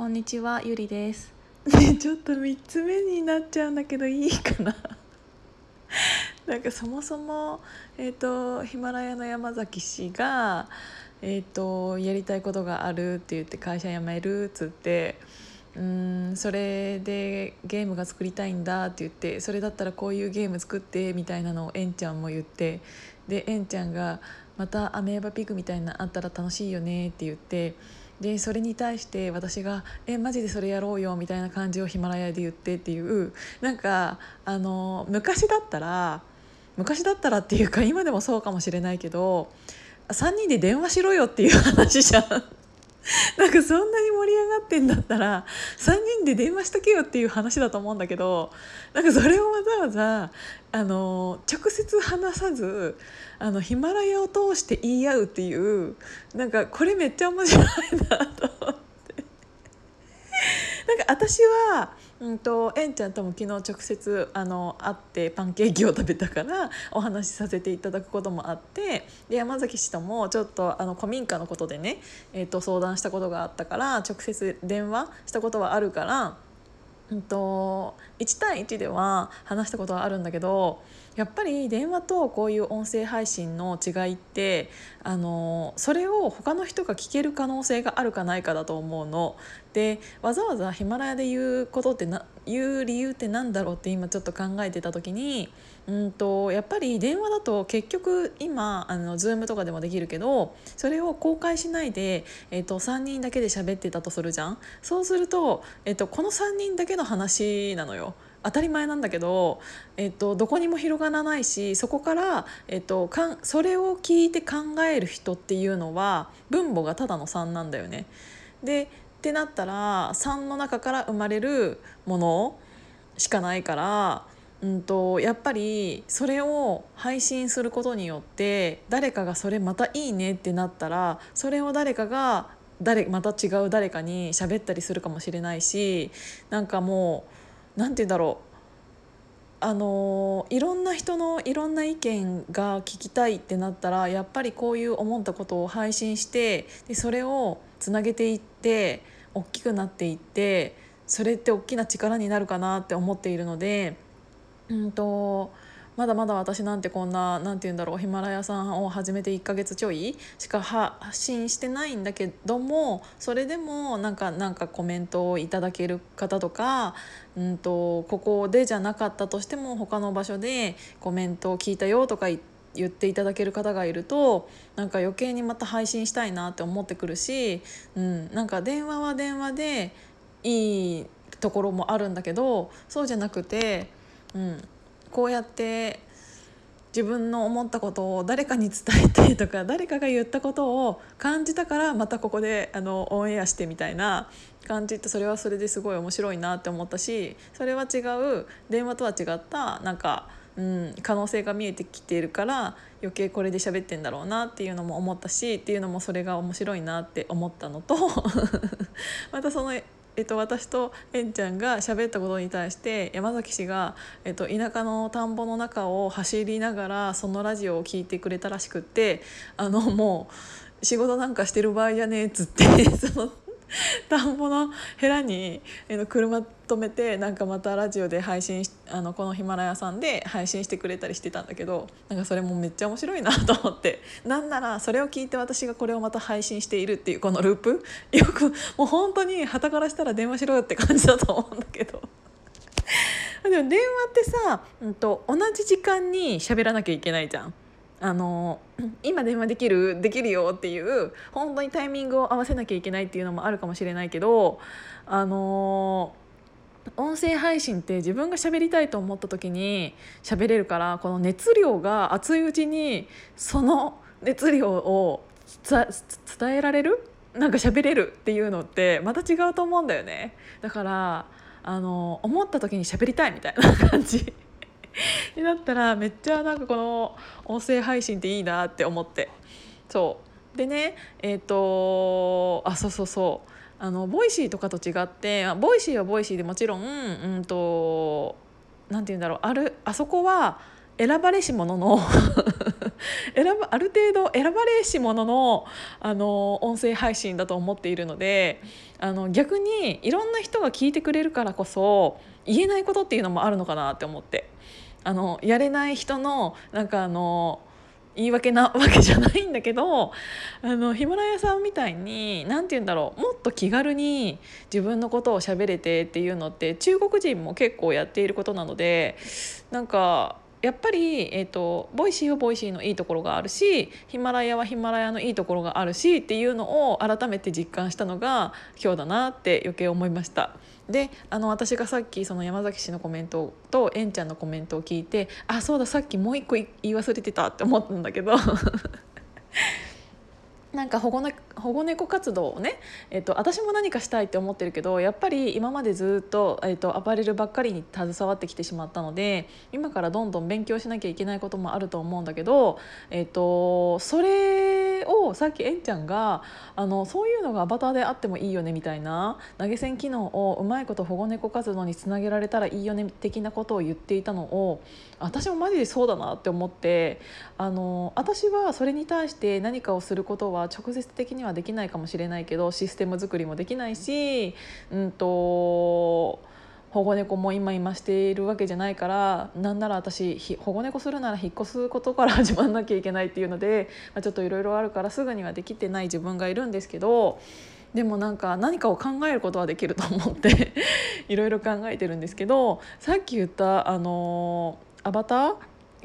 こんにちはゆりです。ねちょっと3つ目になっちゃうんだけどいいかな。なんかそもそもえっ、とヒマラヤの山崎氏がえっ、とやりたいことがあるって言って会社辞めるっつってうんそれでゲームが作りたいんだって言ってそれだったらこういうゲーム作ってみたいなのをえんちゃんも言ってでえんちゃんがまたアメーバピグみたいなのあったら楽しいよねって言ってでそれに対して私が「えマジでそれやろうよ」みたいな感じをヒマラヤで言ってっていうなんかあの昔だったら昔だったらっていうか今でもそうかもしれないけど3人で電話しろよっていう話じゃん。なんかそんなに盛り上がってんだったら3人で電話しとけよっていう話だと思うんだけどなんかそれをわざわざあの直接話さずあのヒマラヤを通して言い合うっていうなんかこれめっちゃ面白いなと思って。なんか私はうんと、えんちゃんとも昨日直接あの会ってパンケーキを食べたからお話しさせていただくこともあってで山崎氏ともちょっとあの古民家のことでね、えー、と相談したことがあったから直接電話したことはあるから。うんと、1対1では話したことはあるんだけどやっぱり電話とこういう音声配信の違いってあのそれを他の人が聞ける可能性があるかないかだと思うの。でわざわざヒマラヤで言うことってな言う理由って何だろうって今ちょっと考えてた時にうんとやっぱり電話だと結局今あの Zoom とかでもできるけどそれを公開しないで、えっと、3人だけで喋ってたとするじゃんそうすると、えっと、この3人だけの話なのよ。当たり前なんだけど、えっと、どこにも広がらないしそこから、えっと、かんそれを聞いて考える人っていうのは分母がただの3なんだよね。でってなったら3の中から生まれるものしかないから、うんと、やっぱりそれを配信することによって誰かがそれまたいいねってなったらそれを誰かが誰また違う誰かに喋ったりするかもしれないしなんかもう何て言うんだろう。あのいろんな人のいろんな意見が聞きたいってなったらやっぱりこういう思ったことを配信してでそれをつなげていって大きくなっていってそれって大きな力になるかなって思っているので、うんとまだまだ私なんてこんな何て言うんだろうヒマラヤさんを始めて1ヶ月ちょいしか発信してないんだけどもそれでもなんかなんかコメントをいただける方とか、うんと、ここでじゃなかったとしても他の場所でコメントを聞いたよとか言っていただける方がいるとなんか余計にまた配信したいなって思ってくるし、うん、なんか電話は電話でいいところもあるんだけどそうじゃなくて、うん、こうやって自分の思ったことを誰かに伝えてとか誰かが言ったことを感じたからまたここであのオンエアしてみたいな感じってそれはそれですごい面白いなって思ったしそれは違う。電話とは違ったなんか、うん、可能性が見えてきているから余計これで喋ってんだろうなっていうのも思ったしっていうのもそれが面白いなって思ったのと またそのえっと、私とえんちゃんが喋ったことに対して山崎氏が、えっと、田舎の田んぼの中を走りながらそのラジオを聞いてくれたらしくってあのもう仕事なんかしてる場合じゃねえっつって その田んぼのヘラに車止めてなんかまたラジオで配信あのこのヒマラヤさんで配信してくれたりしてたんだけどなんかそれもめっちゃ面白いなと思ってなんならそれを聞いて私がこれをまた配信しているっていうこのループよくもう本当にはたからしたら電話しろよって感じだと思うんだけど。でも電話ってさ、うんと、同じ時間に喋らなきゃいけないじゃん。あの 今電話できるできるよっていう本当にタイミングを合わせなきゃいけないっていうのもあるかもしれないけどあの音声配信って自分が喋りたいと思った時に喋れるからこの熱量が熱いうちにその熱量を伝えられる？なんか喋れるっていうのってまた違うと思うんだよね。だからあの思った時に喋りたいみたいな感じ。だったらめっちゃなんかこの音声配信っていいなって思って。そう。でねえっ、ー、とあそうそうそう。あの Voicyとかと違って Voicyは Voicyでもちろんうんとなんて言うんだろう。あるあそこは選ばれし者の 選ばある程度選ばれし者のあの音声配信だと思っているのであの逆にいろんな人が聞いてくれるからこそ言えないことっていうのもあるのかなって思って。あのやれない人のなんかあの言い訳なわけじゃないんだけどあのヒマラヤさんみたいに何て言うんだろうもっと気軽に自分のことを喋れてっていうのって中国人も結構やっていることなのでなんかやっぱり、えーと、ボイシーはボイシーのいいところがあるしヒマラヤはヒマラヤのいいところがあるしっていうのを改めて実感したのが今日だなって余計思いました。であの私がさっきその山崎氏のコメントとえんちゃんのコメントを聞いてあそうださっきもう一個言い忘れてたって思ったんだけど。なんか保護,、保護猫活動をね、えっと、私も何かしたいって思ってるけどやっぱり今までずっと、えっと、アパレルばっかりに携わってきてしまったので今からどんどん勉強しなきゃいけないこともあると思うんだけど、えっと、それをさっきえんちゃんがあのそういうのがアバターであってもいいよねみたいな投げ銭機能をうまいこと保護猫活動につなげられたらいいよね的なことを言っていたのを私もマジでそうだなって思ってあの私はそれに対して何かをすることはは直接的にはできないかもしれないけどシステム作りもできないし、うんと、保護猫も今今しているわけじゃないからなんなら私保護猫するなら引っ越すことから始まんなきゃいけないっていうので、まあ、ちょっといろいろあるからすぐにはできてない自分がいるんですけどでもなんか何かを考えることはできると思っていろいろ考えてるんですけどさっき言ったあのアバター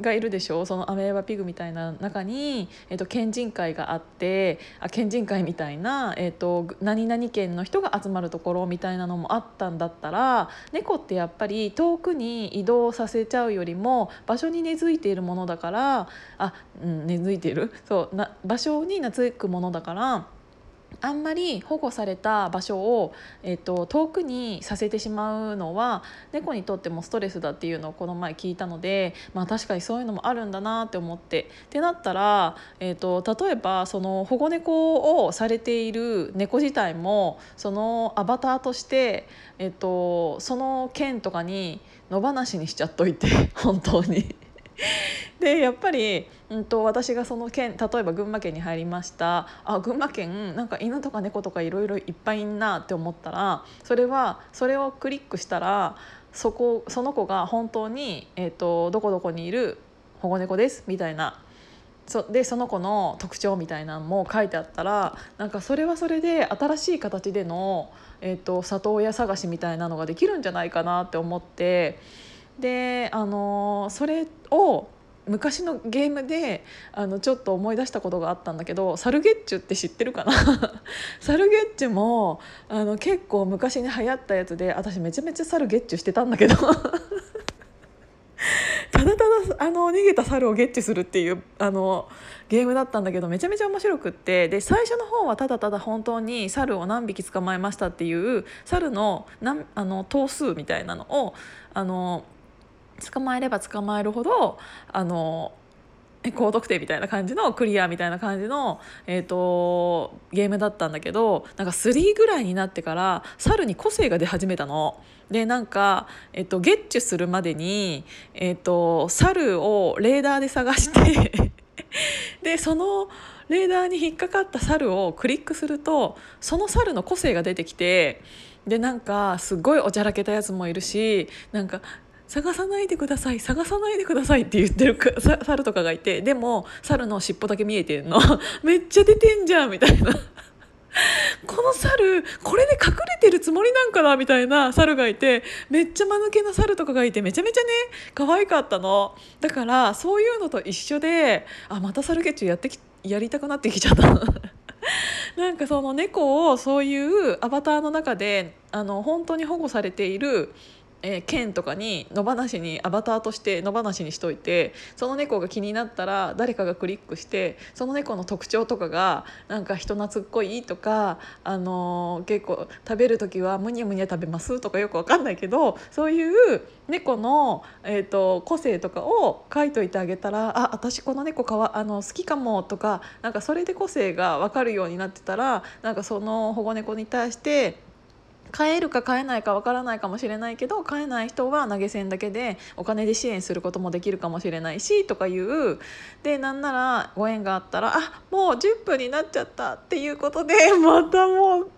がいるでしょ？そのアメーバピグみたいな中に、えーと、県人会があってあ県人会みたいな、えーと、何々県の人が集まるところみたいなのもあったんだったら猫ってやっぱり遠くに移動させちゃうよりも場所に根付いているものだからあ、うん、根付いている？そうな場所に懐くものだから。あんまり保護された場所を、えーと、遠くにさせてしまうのは猫にとってもストレスだっていうのをこの前聞いたので、まあ、確かにそういうのもあるんだなって思って。ってなったら、えーと、例えばその保護猫をされている猫自体もそのアバターとして、えーとその県とかに野放しにしちゃっといて 本当に。でやっぱり、うんと、私がその県例えば群馬県に入りましたあ群馬県なんか犬とか猫とかいろいろいっぱいいんなって思ったらそれはそれをクリックしたらそこその子が本当に、えーと、どこどこにいる保護猫ですみたいなそでその子の特徴みたいなのも書いてあったらなんかそれはそれで新しい形での、えーと里親探しみたいなのができるんじゃないかなって思って。であのそれを昔のゲームであのちょっと思い出したことがあったんだけどサルゲッチュって知ってるかな？サルゲッチュもあの結構昔に流行ったやつで私めちゃめちゃサルゲッチュしてたんだけど。ただただあの逃げた猿をゲッチュするっていうあのゲームだったんだけどめちゃめちゃ面白くってで最初の方はただただ本当に猿を何匹捕まえましたっていう猿のなんあの頭数みたいなのをあの捕まえれば捕まえるほどあの高得点みたいな感じのクリアみたいな感じの、えーと、ゲームだったんだけどなんか3ぐらいになってから猿に個性が出始めたの。でなんか、えーと、ゲッチュするまでに、えーと猿をレーダーで探して でそのレーダーに引っかかった猿をクリックするとその猿の個性が出てきてでなんかすごいおちゃらけたやつもいるしなんか探さないでください探さないでくださいって言ってる猿とかがいてでも猿の尻尾だけ見えてんの。めっちゃ出てんじゃんみたいな。この猿これで隠れてるつもりなんかなみたいな猿がいてめっちゃ間抜けな猿とかがいてめちゃめちゃね可愛かったの。だからそういうのと一緒であまた猿ゲッチュやってきやりたくなってきちゃった。なんかその猫をそういうアバターの中であの本当に保護されているえー、剣とかに野放しにアバターとして野放しにしといてその猫が気になったら誰かがクリックしてその猫の特徴とかがなんか人懐っこいとか、あのー、結構食べる時はむにゃむにゃ食べますとかよく分かんないけどそういう猫の、えーと、個性とかを書いといてあげたらあ私この猫かわあの好きかもとかなんかそれで個性が分かるようになってたらなんかその保護猫に対して買えるか買えないかわからないかもしれないけど買えない人は投げ銭だけでお金で支援することもできるかもしれないしとかいう。でなんならご縁があったらあもう10分になっちゃったっていうことで またもう